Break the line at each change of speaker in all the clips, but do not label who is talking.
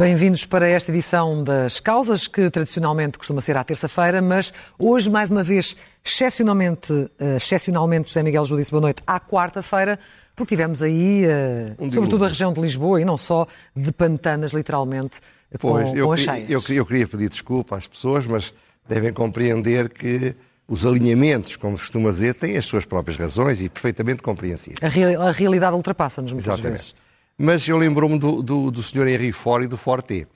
Bem-vindos para esta edição das Causas, que tradicionalmente costuma ser à terça-feira, mas hoje, mais uma vez, excepcionalmente, uh, excepcionalmente José Miguel Júlio disse boa noite, à quarta-feira, porque tivemos aí, uh, um sobretudo a região de Lisboa, e não só, de pantanas, literalmente, pois, com,
eu,
com as cheias.
Eu, eu queria pedir desculpa às pessoas, mas devem compreender que os alinhamentos, como costuma dizer, têm as suas próprias razões e perfeitamente compreensíveis.
A, real, a realidade ultrapassa-nos muitas
Exatamente.
vezes.
Mas eu lembro-me do, do, do Sr. Henri Ford e do Forte,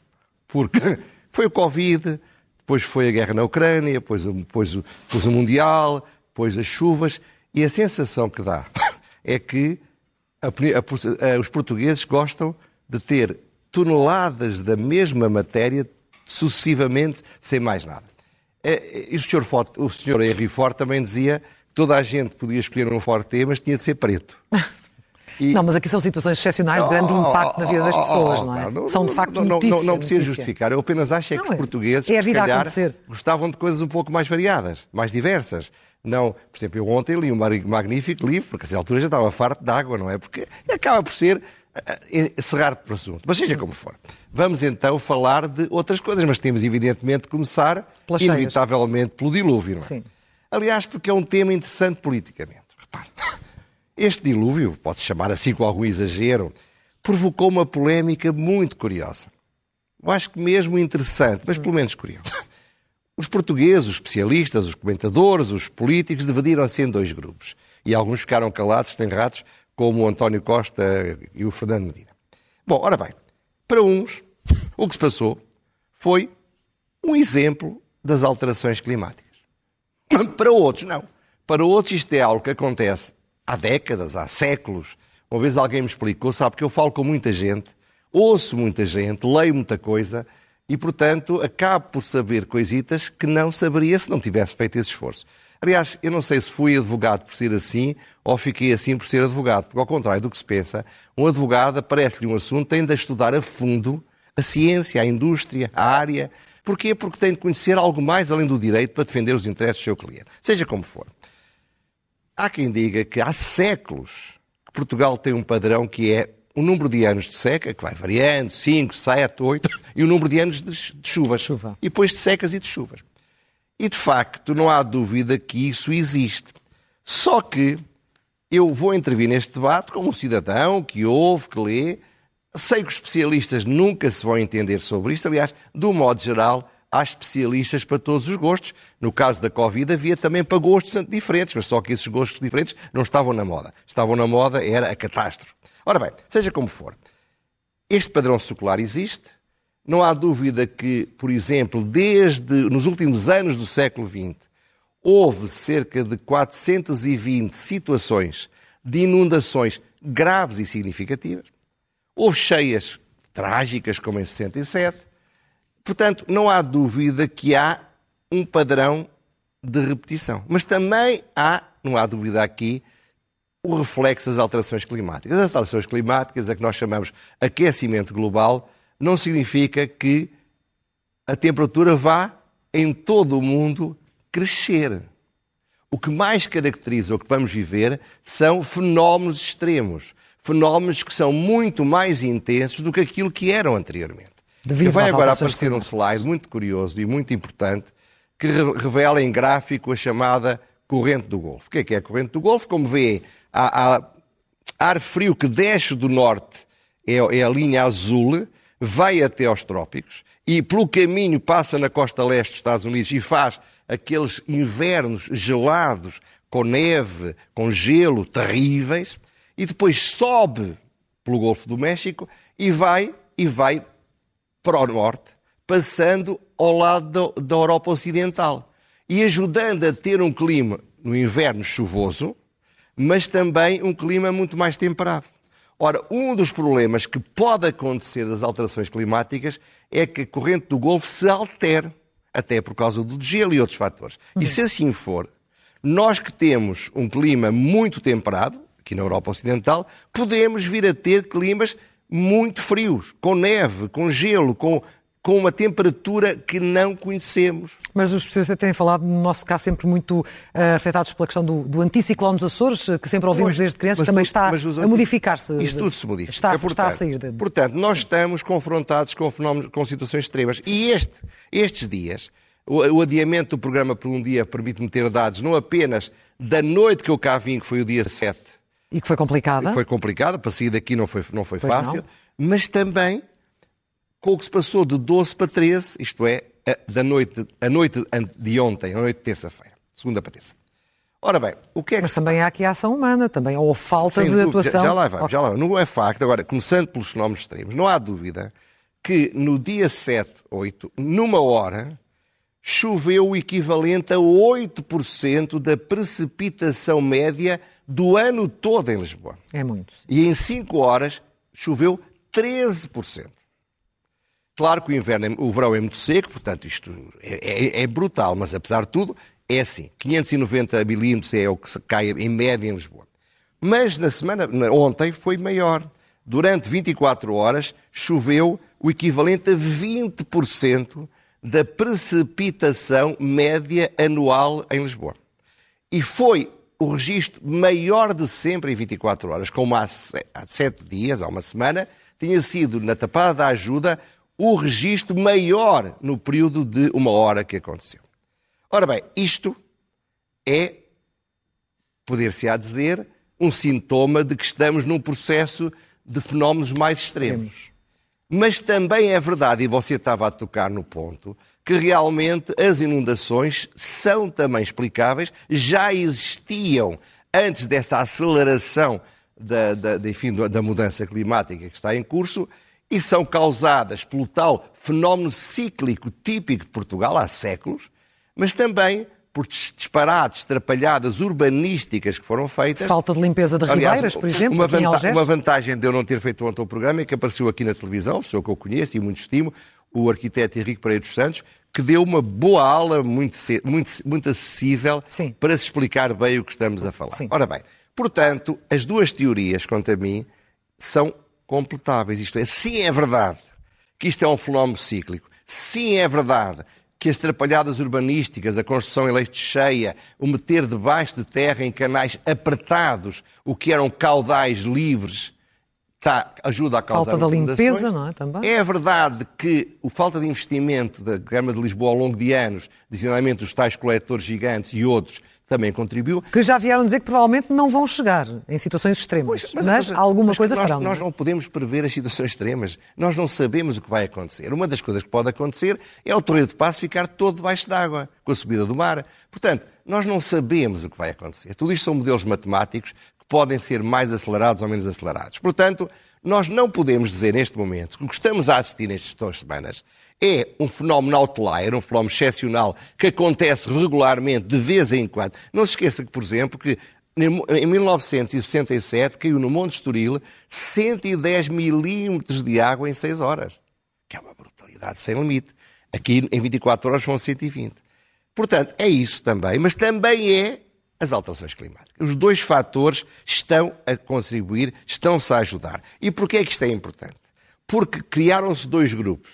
porque foi o Covid, depois foi a guerra na Ucrânia, depois, depois, depois o Mundial, depois as chuvas, e a sensação que dá é que a, a, a, os portugueses gostam de ter toneladas da mesma matéria sucessivamente, sem mais nada. É, e o. Ford, o Sr. Henry Ford também dizia que toda a gente podia escolher um Forte, mas tinha de ser preto.
E... Não, mas aqui são situações excepcionais de grande impacto na vida das pessoas, não é?
Não,
são de facto
não,
notícia,
não, não precisa
notícia.
justificar. Eu apenas acho é que os portugueses,
é
se calhar,
acontecer.
gostavam de coisas um pouco mais variadas, mais diversas. Não, por exemplo, eu ontem li um magnífico livro, porque a essa altura já estava farto de água, não é? Porque acaba por ser cerrar para o assunto. Mas seja como for. Vamos então falar de outras coisas, mas temos evidentemente de começar,
Pelas
inevitavelmente,
cheias.
pelo dilúvio, não é?
Sim.
Aliás, porque é um tema interessante politicamente. Repare. Este dilúvio, pode-se chamar assim com algum exagero, provocou uma polémica muito curiosa. Eu acho que mesmo interessante, mas pelo menos curiosa. Os portugueses, os especialistas, os comentadores, os políticos dividiram-se em dois grupos. E alguns ficaram calados, têm ratos, como o António Costa e o Fernando Medina. Bom, ora bem, para uns, o que se passou foi um exemplo das alterações climáticas. Para outros, não. Para outros, isto é algo que acontece há décadas, há séculos. Uma vez alguém me explicou, sabe que eu falo com muita gente, ouço muita gente, leio muita coisa e, portanto, acabo por saber coisitas que não saberia se não tivesse feito esse esforço. Aliás, eu não sei se fui advogado por ser assim ou fiquei assim por ser advogado, porque, ao contrário do que se pensa, um advogado aparece-lhe um assunto, tem de estudar a fundo a ciência, a indústria, a área. Porquê? Porque tem de conhecer algo mais além do direito para defender os interesses do seu cliente, seja como for. Há quem diga que há séculos que Portugal tem um padrão que é o número de anos de seca, que vai variando, 5, 7, 8, e o número de anos de, de chuvas.
Chuva.
E depois de secas e de chuvas. E de facto, não há dúvida que isso existe. Só que eu vou intervir neste debate como um cidadão que ouve, que lê. Sei que os especialistas nunca se vão entender sobre isto. Aliás, um modo geral, há especialistas para todos os gostos. No caso da Covid, havia também para gostos diferentes, mas só que esses gostos diferentes não estavam na moda. Estavam na moda, era a catástrofe. Ora bem, seja como for, este padrão secular existe. Não há dúvida que, por exemplo, desde nos últimos anos do século XX, houve cerca de 420 situações de inundações graves e significativas. Houve cheias trágicas, como em 67. Portanto, não há dúvida que há um padrão de repetição. Mas também há, não há dúvida aqui, o reflexo das alterações climáticas. As alterações climáticas, a que nós chamamos aquecimento global, não significa que a temperatura vá em todo o mundo crescer. O que mais caracteriza o que vamos viver são fenómenos extremos, fenómenos que são muito mais intensos do que aquilo que eram anteriormente.
Devido
vai agora aparecer um slide muito curioso e muito importante que re- revela em gráfico a chamada corrente do Golfo. O que é que é a corrente do Golfo? Como vê, há, há ar frio que desce do norte, é, é a linha azul, vai até aos trópicos e pelo caminho passa na costa leste dos Estados Unidos e faz aqueles invernos gelados, com neve, com gelo, terríveis, e depois sobe pelo Golfo do México e vai e vai para o norte, passando ao lado da, Europa Ocidental e ajudando a ter um clima no inverno chuvoso, mas também um clima muito mais temperado. Ora, um dos problemas que pode acontecer das alterações climáticas é que a corrente do Golfo se altere, até por causa do gelo e outros fatores. E se assim for, nós que temos um clima muito temperado, aqui na Europa Ocidental, podemos vir a ter climas muito frios, com neve, com gelo, com com uma temperatura que não conhecemos.
Mas os especialistas têm falado, no nosso caso, sempre muito uh, afetados pela questão do, do anticiclone dos Açores, que sempre ouvimos desde crianças, também está a modificar-se.
Isto tudo se modifica.
Está, é, portanto, está a sair. De...
Portanto, nós estamos confrontados com fenómenos, com situações extremas. E este, estes dias, o, o adiamento do programa por um dia permite-me ter dados não apenas da noite que eu cá vim, que foi o dia 7.
E que foi complicada.
Que foi complicada, para sair daqui não foi, não foi fácil, não. mas também com o que se passou de 12 para 13, isto é, a, da noite, a noite de ontem, a noite de terça-feira, segunda para terça. Ora bem, o que é que...
Mas também há aqui a ação humana, também ou falta Sem de dúvida, atuação.
Já, já lá vamos, okay. já lá vamos. Não é facto, agora, começando pelos fenómenos extremos, não há dúvida que no dia 7, 8, numa hora, choveu o equivalente a 8% da precipitação média do ano todo em Lisboa.
É muito.
E em 5 horas choveu 13%. Claro que o inverno, é, o verão é muito seco, portanto isto é, é, é brutal, mas apesar de tudo é assim. 590 milímetros é o que cai em média em Lisboa. Mas na semana, ontem foi maior. Durante 24 horas choveu o equivalente a 20% da precipitação média anual em Lisboa. E foi o registro maior de sempre em 24 horas, como há sete dias, há uma semana, tinha sido na Tapada da Ajuda o registro maior no período de uma hora que aconteceu. Ora bem, isto é, poder-se-á dizer, um sintoma de que estamos num processo de fenómenos mais extremos. Mas também é verdade, e você estava a tocar no ponto, que realmente as inundações são também explicáveis, já existiam antes desta aceleração da, da, enfim, da mudança climática que está em curso e são causadas pelo tal fenómeno cíclico típico de Portugal há séculos, mas também por disparates, trapalhadas urbanísticas que foram feitas.
Falta de limpeza de Aliás, ribeiras, por exemplo,
uma, vanta uma vantagem de eu não ter feito ontem o programa é que apareceu aqui na televisão, pessoa que eu conheço e muito estimo, o arquiteto Henrique Pereira dos Santos, que deu uma boa aula muito, muito, muito acessível Sim. para se explicar bem o que estamos a falar. Sim. Ora bem, portanto, as duas teorias, quanto a mim, são completáveis. Isto é, sim é verdade que isto é um fenómeno cíclico, sim é verdade que as trapalhadas urbanísticas, a construção em leite cheia, o meter debaixo de terra em canais apertados, o que eram caudais livres, tá, ajuda a causar
Falta da limpeza, não é? Também.
É verdade que a falta de investimento da Câmara de Lisboa ao longo de anos, designadamente dos tais coletores gigantes e outros, também contribuiu.
Que já vieram dizer que provavelmente não vão chegar em situações extremas, pois, mas, mas, mas, alguma mas coisa
nós,
farão.
Nós não podemos prever as situações extremas. Nós não sabemos o que vai acontecer. Uma das coisas que pode acontecer é o Torreio de Passo ficar todo debaixo d'água, com a subida do mar. Portanto, nós não sabemos o que vai acontecer. Tudo isto são modelos matemáticos podem ser mais acelerados ou menos acelerados. Portanto, nós não podemos dizer neste momento que o que estamos a assistir nestas duas semanas é um fenómeno outlier, um fenómeno excepcional que acontece regularmente, de vez em quando. Não se esqueça que, por exemplo, que em 1967 caiu no Monte Estoril 110 milímetros de água em 6 horas. Que é uma brutalidade sem limite. Aqui em 24 horas são 120. Portanto, é isso também, mas também é as alterações climáticas. Os dois fatores estão a contribuir, estão-se a ajudar. E porquê é que isto é importante? Porque criaram-se dois grupos.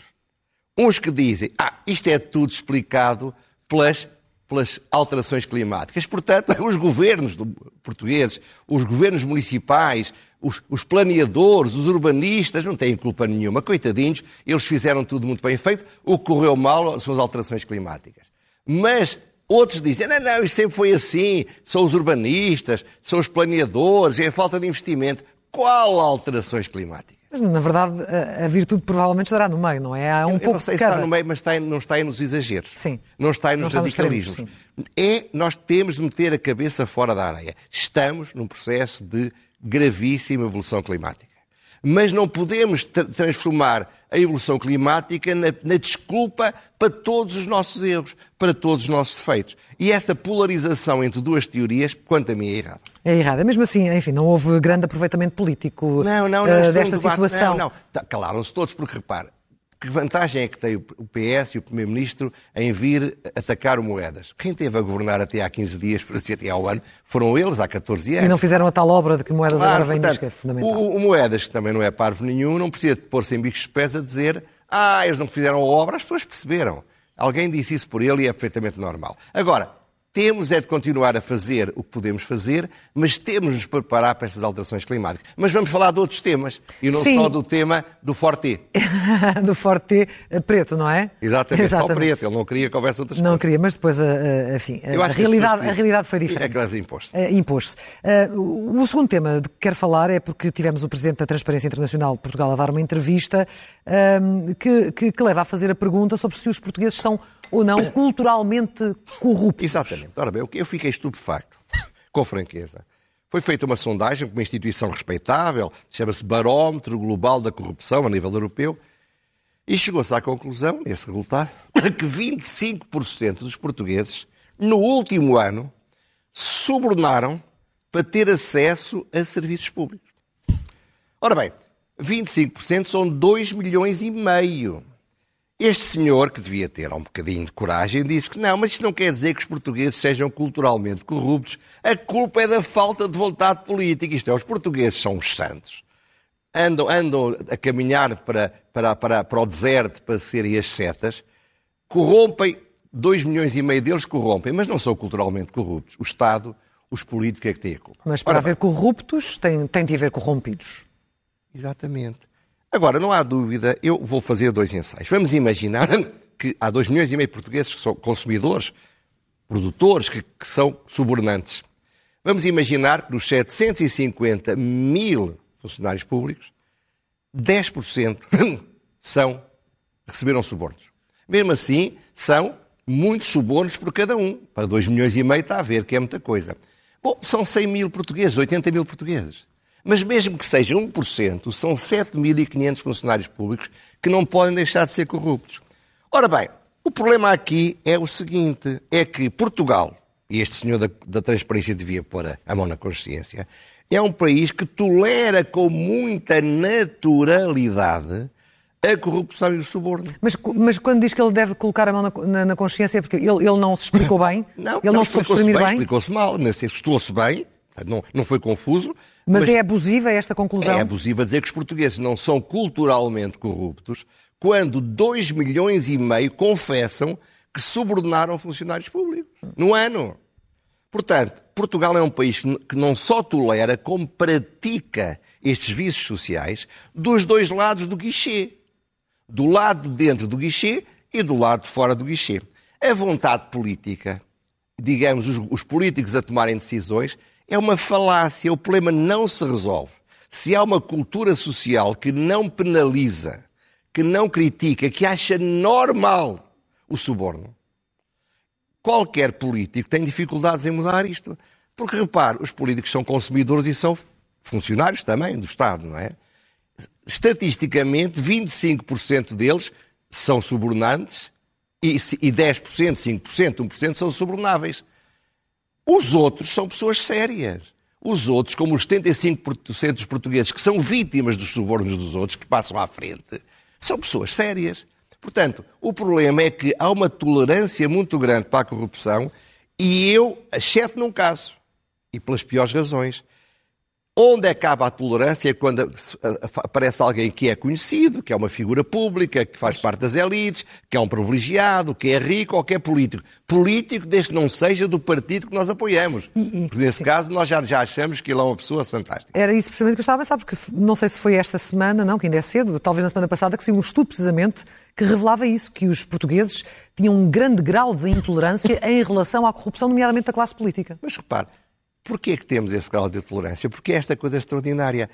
Uns que dizem, ah, isto é tudo explicado pelas, pelas alterações climáticas. Portanto, os governos portugueses, os governos municipais, os, os, planeadores, os urbanistas, não têm culpa nenhuma. Coitadinhos, eles fizeram tudo muito bem feito. O que correu mal são as alterações climáticas. Mas Outros dizem, não, não, isto sempre foi assim, são os urbanistas, são os planeadores, é a falta de investimento. Qual alterações climáticas?
Mas, na verdade, a, virtude provavelmente estará no meio, não é? Há um
eu,
pouco
não sei
se
está no meio, mas está, não está aí nos exageros.
Sim.
Não está aí nos radicalismos. É, nós temos de meter a cabeça fora da areia. Estamos num processo de gravíssima evolução climática. Mas não podemos transformar a evolução climática na, na, desculpa para todos os nossos erros, para todos os nossos defeitos. E esta polarização entre duas teorias, quanto a mim, é errada.
É errada. Mesmo assim, enfim, não houve grande aproveitamento político não, não, não, uh, desta um situação.
Não, não. Tá, calaram-se todos, porque repare, que vantagem é que tem o PS e o Primeiro-Ministro em vir atacar o Moedas? Quem teve a governar até há 15 dias, por assim até ao ano, foram eles há 14 anos.
E não fizeram a tal obra de que Moedas claro, agora vem portanto, que é fundamental.
O, o, Moedas, que também não é parvo nenhum, não precisa de pôr-se em bicos de pés a dizer Ah, eles não fizeram a obra, as pessoas perceberam. Alguém disse isso por ele e é perfeitamente normal. Agora, temos é de continuar a fazer o que podemos fazer, mas temos de nos preparar para estas alterações climáticas. Mas vamos falar de outros temas, e não
Sim.
só do tema do Forte.
do Forte eh, preto, não é?
Exatamente,
Exatamente.
só preto. Ele não queria que houvesse outras
Não
coisas.
queria, mas depois, eh, eh, enfim, a
as
realidade, a realidade foi
É
diferente.
que elas impostas.
Eh, impôs-se. Eh, o o segundo tema de que quero falar é porque tivemos o Presidente da Transparência Internacional de Portugal a dar uma entrevista ehm, que, que- que leva a fazer a pergunta sobre se os portugueses são ou não culturalmente corruptos.
Exatamente. Ora bem, eu fiquei estupefacto, com franqueza. Foi feita uma sondagem por uma instituição respeitável, chama-se Barómetro Global da Corrupção a nível europeu, e chegou-se à conclusão, nesse resultado, que 25% dos portugueses, no último ano, subornaram para ter acesso a serviços públicos. Ora bem, 25% são 2 milhões e meio. Este senhor, que devia ter um bocadinho de coragem, disse que não, mas isto não quer dizer que os portugueses sejam culturalmente corruptos. A culpa é da falta de vontade política. Isto é, os portugueses são os santos. Andam, andam a caminhar para, para, para, para o deserto para serem as setas, corrompem, 2 milhões e meio deles corrompem, mas não são culturalmente corruptos. O Estado, os políticos é que têm a culpa.
Mas para
Ora
haver corruptos, tem, tem de haver corrompidos.
Exatamente. Agora, não há dúvida, eu vou fazer dois ensaios. Vamos imaginar que há 2 milhões e meio de portugueses que são consumidores, produtores, que, que são subornantes. Vamos imaginar que dos 750 mil funcionários públicos, 10% são, receberam subornos. Mesmo assim, são muitos subornos por cada um. Para 2 milhões e meio está a ver que é muita coisa. Bom, são 100 mil portugueses, 80 mil portugueses. Mas mesmo que seja 1%, são 7.500 funcionários públicos que não podem deixar de ser corruptos. Ora bem, o problema aqui é o seguinte, é que Portugal, e este senhor da, da transparência devia pôr a, mão na consciência, é um país que tolera com muita naturalidade a corrupção e o suborno.
Mas, mas quando diz que ele deve colocar a mão na, na- na consciência, é porque ele, ele não se explicou bem,
Não,
ele não, se soube
explicou-se bem,
bem,
explicou-se mal, não estou-se bem, não, não foi confuso,
mas, é abusiva esta conclusão.
É abusivo a dizer que os portugueses não são culturalmente corruptos quando 2 milhões e meio confessam que subornaram funcionários públicos no ano. Portanto, Portugal é um país que não só tolera, como pratica estes vícios sociais dos dois lados do guichê. Do lado de dentro do guichê e do lado de fora do guichê. A vontade política, digamos, os, os políticos a tomarem decisões, é uma falácia. O problema não se resolve. Se há uma cultura social que não penaliza, que não critica, que acha normal o suborno, qualquer político tem dificuldades em mudar isto. Porque, repare, os políticos são consumidores e são funcionários também do Estado, não é? Estatisticamente, 25% deles são subornantes e se- e 10%, 5%, 1% são subornáveis. Os outros são pessoas sérias. Os outros, como os 75% dos portugueses que são vítimas dos subornos dos outros, que passam à frente, são pessoas sérias. Portanto, o problema é que há uma tolerância muito grande para a corrupção e eu, exceto num caso, e pelas piores razões. Onde acaba a tolerância é quando aparece alguém que é conhecido, que é uma figura pública, que faz parte das elites, que é um privilegiado, que é rico ou que é político. Político desde que não seja do partido que nós apoiamos.
E-
Porque nesse caso nós já, já achamos que ele é uma pessoa fantástica.
Era isso precisamente que eu estava a pensar, porque não sei se foi esta semana, não, que ainda é cedo, talvez na semana passada, que saiu um estudo precisamente que revelava isso, que os portugueses tinham um grande grau de intolerância em relação à corrupção, nomeadamente da classe política.
Mas repare, porquê que temos esse grau de tolerância? Porque é esta coisa extraordinária.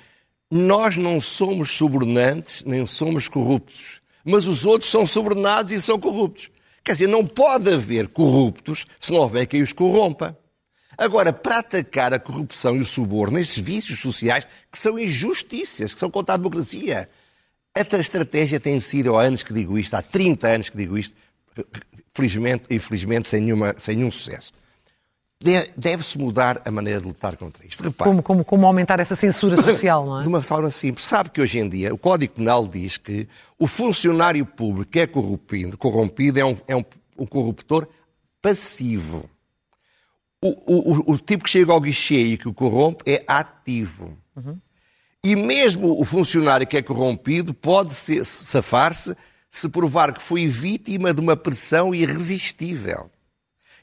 Nós não somos subornantes, nem somos corruptos. Mas os outros são subornados e são corruptos. Quer dizer, não pode haver corruptos se não houver quem os corrompa. Agora, para atacar a corrupção e o suborno, estes vícios sociais, que são injustiças, que são contra a democracia, esta estratégia tem sido, há anos que digo isto, há 30 anos que digo isto, felizmente, infelizmente, sem, nenhuma, sem nenhum sucesso. De- Deve-se mudar a maneira de lutar contra isto. Repare,
Como, como, como aumentar essa censura social, não é?
de uma forma simples. Sabe que hoje em dia o Código Penal diz que o funcionário público que é corrompido, corrompido é, um, é um, um corruptor passivo. O, o- o- tipo que chega ao guichê e que o corrompe é ativo. E mesmo o funcionário que é corrompido pode safar-se se provar que foi vítima de uma pressão irresistível.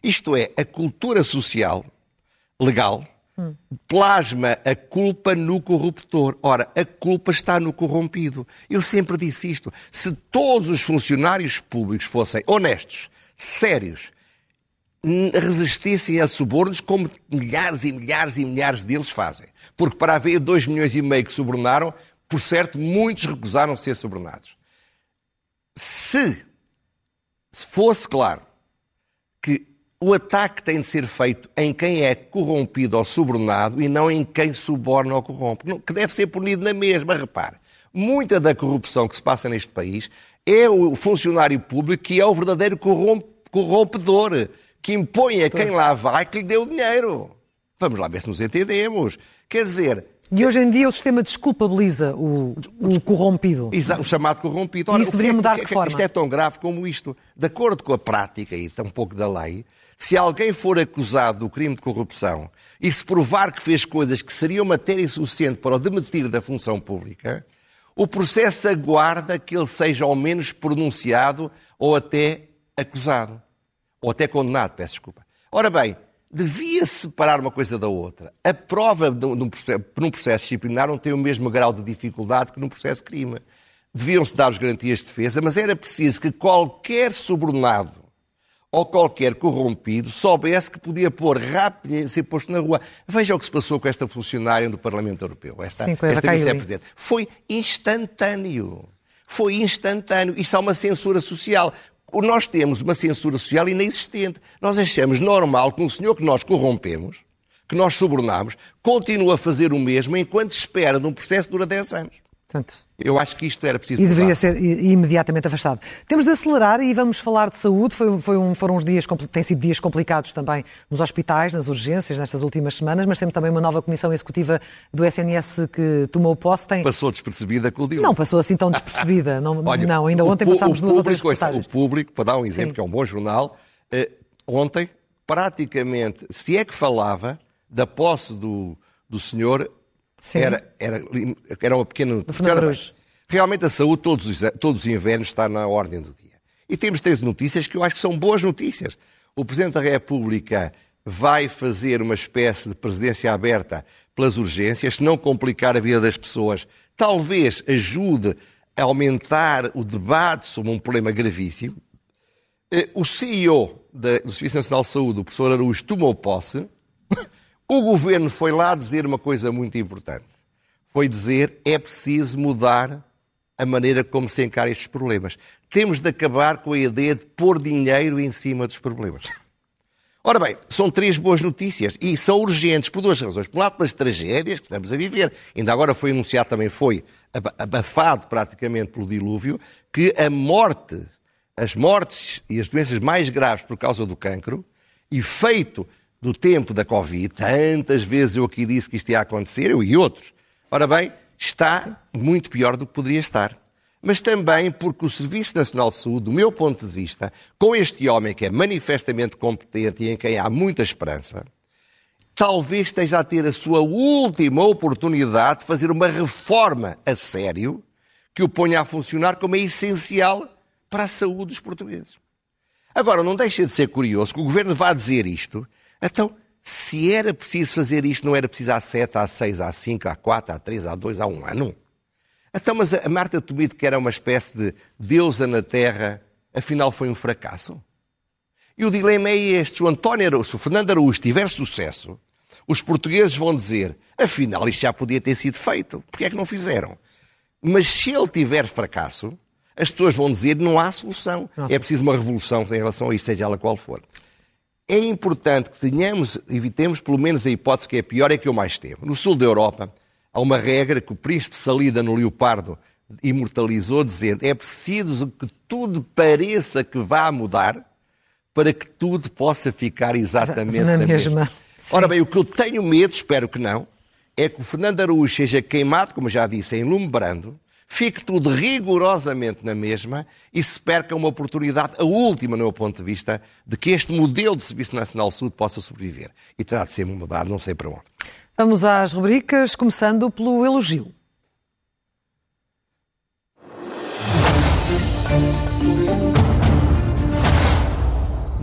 Isto é, a cultura social, legal, plasma a culpa no corruptor. Ora, a culpa está no corrompido. Eu sempre disse isto. Se todos os funcionários públicos fossem honestos, sérios, resistissem a subornos como milhares e milhares e milhares deles fazem. Porque para haver 2 milhões e meio que subornaram, por certo, muitos recusaram ser subornados. Se, se fosse claro que o ataque tem de ser feito em quem é corrompido ou subornado e não em quem suborna ou corrompe, que deve ser punido na mesma. Repare, muita da corrupção que se passa neste país é o funcionário público que é o verdadeiro corrompedor, que impõe a quem lá vai que lhe deu dinheiro. Vamos lá ver se nos entendemos. Quer dizer,
e hoje em dia o sistema desculpabiliza o, o corrompido.
Exato, o chamado corrompido.
Ora, isso deveria mudar de forma.
Isto é tão grave como isto. De acordo com a prática e um pouco da lei, se alguém for acusado do crime de corrupção e se provar que fez coisas que seriam matéria suficiente para o demitir da função pública, o processo aguarda que ele seja ao menos pronunciado ou até acusado. Ou até condenado, peço desculpa. Ora bem, devia separar uma coisa da outra. A prova num processo, disciplinar não tem o mesmo grau de dificuldade que num processo de crime. Deviam-se dar as garantias de defesa, mas era preciso que qualquer sobrenado ou qualquer corrompido soubesse que podia pôr rapidamente, ser posto na rua. Veja o que se passou com esta funcionária do Parlamento Europeu, esta,
Sim,
esta vice-presidente. Foi instantâneo. Foi instantâneo. Isto é uma censura social. Nós temos uma censura social inexistente. Nós achamos normal que um senhor que nós corrompemos, que nós subornamos, continue a fazer o mesmo enquanto espera de um processo que dura 10 anos.
Portanto,
eu acho que isto era preciso.
E deveria ser imediatamente afastado. Temos de acelerar e vamos falar de saúde. Foi, foi um, foram uns dias, têm sido dias complicados também nos hospitais, nas urgências, nestas últimas semanas, mas temos também uma nova comissão executiva do SNS que tomou posse. Tem...
Passou despercebida com o Diogo.
Não, passou assim tão despercebida. Não, Olha, não ainda ontem passámos duas ou três
O público, para dar um exemplo, Sim. que é um bom jornal, eh, ontem, praticamente, se é que falava da posse do, do senhor era, era, era uma pequena notícia. Realmente a saúde todos os, todos os invernos está na ordem do dia. E temos três notícias que eu acho que são boas notícias. O Presidente da República vai fazer uma espécie de presidência aberta pelas urgências, se não complicar a vida das pessoas, talvez ajude a aumentar o debate sobre um problema gravíssimo. Eh, o CEO do Serviço Nacional de Saúde, o professor Araújo, tomou posse o governo foi lá dizer uma coisa muito importante. Foi dizer é preciso mudar a maneira como se encara estes problemas. Temos de acabar com a ideia de pôr dinheiro em cima dos problemas. Ora bem, são três boas notícias e são urgentes por duas razões. Por um lado, pelas tragédias que estamos a viver. Ainda agora foi anunciado, também foi abafado praticamente pelo dilúvio, que a morte, as mortes e as doenças mais graves por causa do cancro, efeito do tempo da Covid, tantas vezes eu aqui disse que isto ia acontecer, eu e outros. Ora bem, está Sim. muito pior do que poderia estar. Mas também porque o Serviço Nacional de Saúde, do meu ponto de vista, com este homem que é manifestamente competente e em quem há muita esperança, talvez esteja a ter a sua última oportunidade de fazer uma reforma a sério que o ponha a funcionar como é essencial para a saúde dos portugueses. Agora, não deixa de ser curioso que o Governo vá dizer isto então, se era preciso fazer isto, não era preciso há 7, há 6, há 5, há 4, há 3, há 2, há 1 ano? Então, mas a Marta Tomido, que era uma espécie de deusa na Terra, afinal foi um fracasso? E o dilema é este. Se o António Araújo, o Fernando Araújo tiver sucesso, os portugueses vão dizer, afinal isto já podia ter sido feito. Porquê é que não fizeram? Mas se ele tiver fracasso, as pessoas vão dizer não há solução. Nossa. É preciso uma revolução em relação a isto, seja ela qual for é importante que tenhamos, evitemos pelo menos a hipótese que é pior, é que eu mais temo. No sul da Europa, há uma regra que o príncipe Salida no Leopardo imortalizou, dizendo é preciso que tudo pareça que vá mudar para que tudo possa ficar exatamente na, na mesma. mesma. Ora bem, o que eu tenho medo, espero que não, é que o Fernando Araújo seja queimado, como já disse, em lume brando, fique tudo rigorosamente na mesma e se perca uma oportunidade, a última, no meu ponto de vista, de que este modelo de Serviço Nacional de Saúde possa sobreviver. E terá de ser mudado, não sei para onde.
Vamos às rubricas, começando pelo elogio.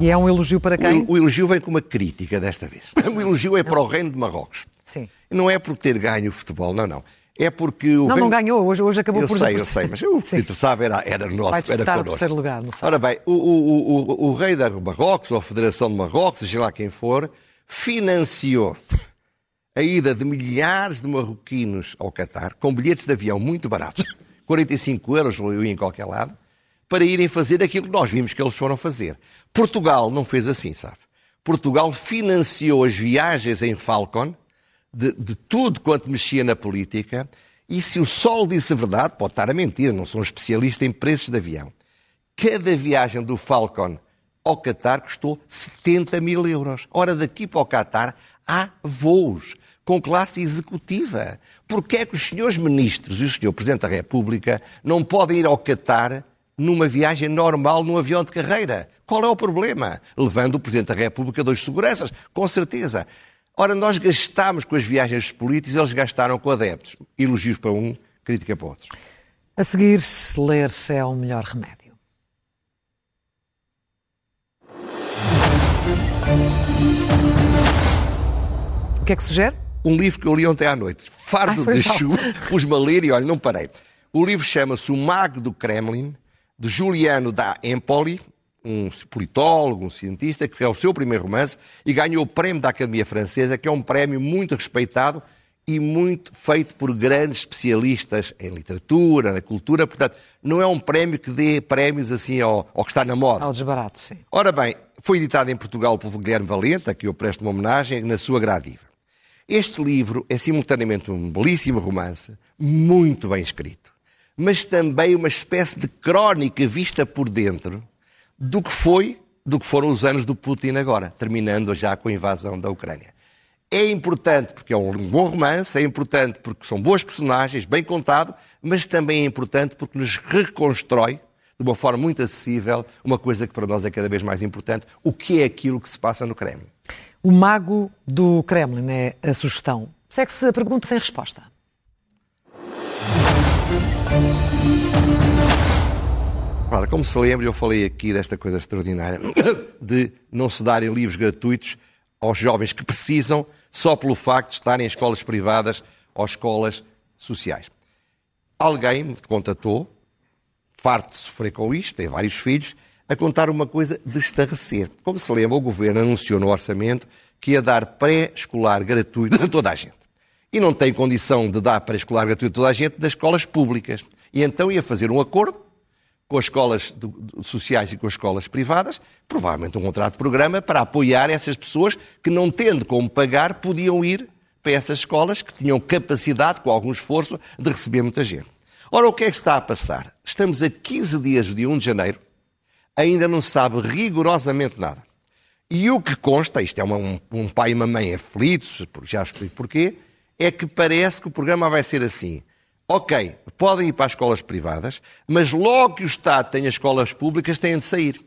E é um elogio para quem?
O, elogio vem com uma crítica desta vez. O elogio é para o reino de Marrocos.
Sim.
Não é por ter ganho o futebol, não, não. É porque o
Não,
reino...
não ganhou, hoje, hoje acabou
eu
por...
sei,
por
eu sei, mas o que interessava era, era
Vai
nosso, era connosco.
terceiro lugar, não sei.
Ora bem, o, o, o, o rei da Marrocos, ou a Federação de Marrocos, seja lá quem for, financiou a ida de milhares de marroquinos ao Catar, com bilhetes de avião muito baratos, 45 euros eu ia em qualquer lado, para irem fazer aquilo que nós vimos que eles foram fazer. Portugal não fez assim, sabe? Portugal financiou as viagens em Falcon, de, de tudo quanto mexia na política, e se o Sol disse a verdade, pode estar a mentir, não sou um especialista em preços de avião. Cada viagem do Falcon ao Qatar custou 70 mil euros. Ora, daqui para o Qatar há voos com classe executiva. Porquê é que os senhores ministros e o senhor Presidente da República não podem ir ao Qatar numa viagem normal num avião de carreira? Qual é o problema? Levando o Presidente da República dois seguranças, com certeza. Ora, nós gastámos com as viagens dos políticos, eles gastaram com adeptos. Elogios para um, crítica para outros.
A seguir, ler é o melhor remédio. O que é que sugere?
um livro que eu li ontem à noite. Fardo
Ai,
de chuva, pus-me a ler e olha, não parei. O livro chama-se O Mago do Kremlin, de Giuliano da Empoli, um politólogo, um cientista, que é o seu primeiro romance e ganhou o prémio da Academia Francesa, que é um prémio muito respeitado e muito feito por grandes especialistas em literatura, na cultura. Portanto, não é um prémio que dê prémios assim ao, ao que está na moda.
Ao desbarato, sim.
Ora bem, foi editado em Portugal pelo Guilherme Valente, a que eu presto uma homenagem, na sua gradiva. Este livro é simultaneamente um belíssimo romance, muito bem escrito, mas também uma espécie de crónica vista por dentro do que foi, do que foram os anos do Putin agora, terminando já com a invasão da Ucrânia. É importante porque é um bom romance, é importante porque são boas personagens, bem contado, mas também é importante porque nos reconstrói de uma forma muito acessível uma coisa que para nós é cada vez mais importante, o que é aquilo que se passa no Kremlin.
O mago do Kremlin é a sugestão. Segue-se a pergunta sem resposta.
Ora, como se lembra, eu falei aqui desta coisa extraordinária de não se darem livros gratuitos aos jovens que precisam só pelo facto de estarem em escolas privadas ou escolas sociais. Alguém me contatou, farto de sofrer com isto, tem vários filhos, a contar uma coisa de estarrecer. Como se lembra, o governo anunciou no orçamento que ia dar pré-escolar gratuito a toda a gente. E não tem condição de dar pré-escolar gratuito a toda a gente das escolas públicas. E então ia fazer um acordo com as escolas sociais e com as escolas privadas, provavelmente um contrato de programa para apoiar essas pessoas que, não tendo como pagar, podiam ir para essas escolas que tinham capacidade, com algum esforço, de receber muita gente. Ora, o que é que está a passar? Estamos a 15 dias dia 1 de janeiro, ainda não se sabe rigorosamente nada. E o que consta, isto é uma- um, um pai e uma mãe aflitos, já explico porquê, é que parece que o programa vai ser assim. Ok, podem ir para as escolas privadas, mas logo que o Estado tem as escolas públicas, têm de sair.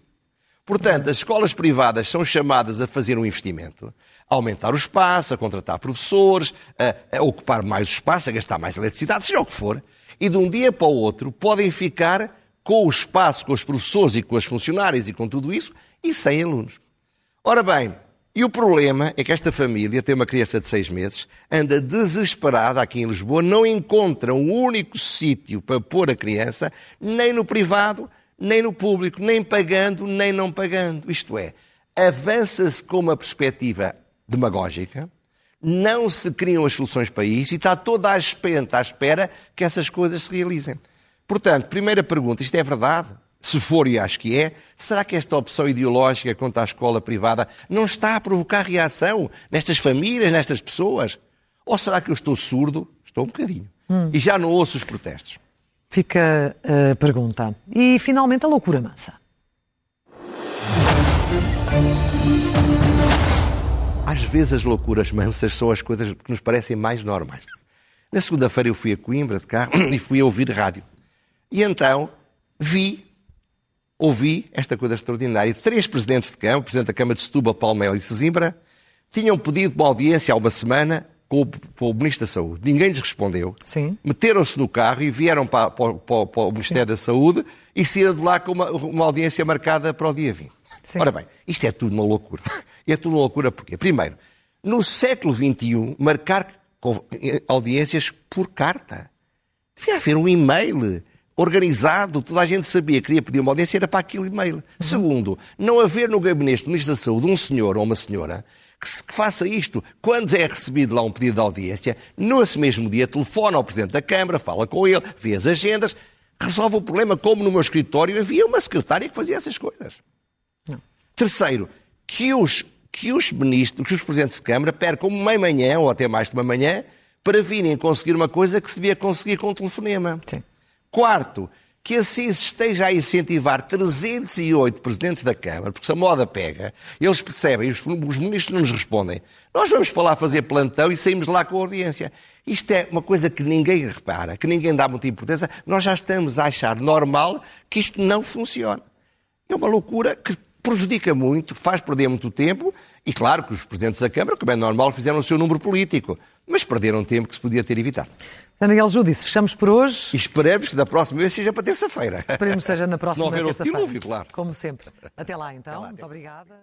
Portanto, as escolas privadas são chamadas a fazer um investimento, a aumentar o espaço, a contratar professores, a, a ocupar mais espaço, a gastar mais eletricidade, seja o que for, e de um dia para o outro podem ficar com o espaço, com os professores e com as funcionárias e com tudo isso, e sem alunos. Ora bem, e o problema é que esta família tem uma criança de seis meses, anda desesperada aqui em Lisboa, não encontra um único sítio para pôr a criança, nem no privado, nem no público, nem pagando, nem não pagando. Isto é, avança-se com uma perspectiva demagógica, não se criam as soluções para isso e está toda a espenta à espera que essas coisas se realizem. Portanto, primeira pergunta, isto é verdade? Se for, e acho que é, será que esta opção ideológica contra a escola privada não está a provocar reação nestas famílias, nestas pessoas? Ou será que eu estou surdo? Estou um bocadinho. E já não ouço os protestos.
Fica a pergunta. E, finalmente, a loucura mansa.
Às vezes as loucuras mansas são as coisas que nos parecem mais normais. Na segunda-feira eu fui a Coimbra de carro e fui a ouvir rádio. E então vi, ouvi esta coisa extraordinária. Três presidentes de Câmara, o presidente da Câmara de Setúbal, Palmeiras e Sesimbra, tinham pedido uma audiência há uma semana com o, com o Ministro da Saúde. Ninguém lhes respondeu.
Sim.
Meteram-se no carro e vieram para, para- para- para o Ministério da Saúde e saíram de lá com uma, uma audiência marcada para o dia 20.
Sim.
Ora bem, isto é tudo uma loucura. É tudo uma loucura porque, primeiro, no século XXI, marcar audiências por carta. Devia haver um e-mail organizado, toda a gente sabia que queria pedir uma audiência, era para aquele e-mail. Uhum. Segundo, não haver no gabinete do Ministro da Saúde um senhor ou uma senhora que, faça isto quando é recebido lá um pedido de audiência, nesse mesmo dia telefona ao Presidente da Câmara, fala com ele, vê as agendas, resolve o problema, como no meu escritório havia uma secretária que fazia essas coisas. Não. Terceiro, que os, que os ministros, que os presidentes de Câmara percam uma manhã, ou até mais de uma manhã, para virem conseguir uma coisa que se devia conseguir com um telefonema.
Sim.
Quarto, que assim se esteja a incentivar 308 presidentes da Câmara, porque se a moda pega, eles percebem, os, os ministros não nos respondem. Nós vamos para lá fazer plantão e saímos lá com a audiência. Isto é uma coisa que ninguém repara, que ninguém dá muita importância. Nós já estamos a achar normal que isto não funciona. É uma loucura que prejudica muito, faz perder muito tempo, e claro que os presidentes da Câmara, como é normal, fizeram o seu número político, mas perderam tempo que se podia ter evitado.
José Miguel Júdice, fechamos por hoje.
E esperemos que da próxima vez seja para terça-feira.
Esperemos que seja na próxima terça-feira.
Claro.
Como sempre. Até lá, então. Até lá, Muito obrigada.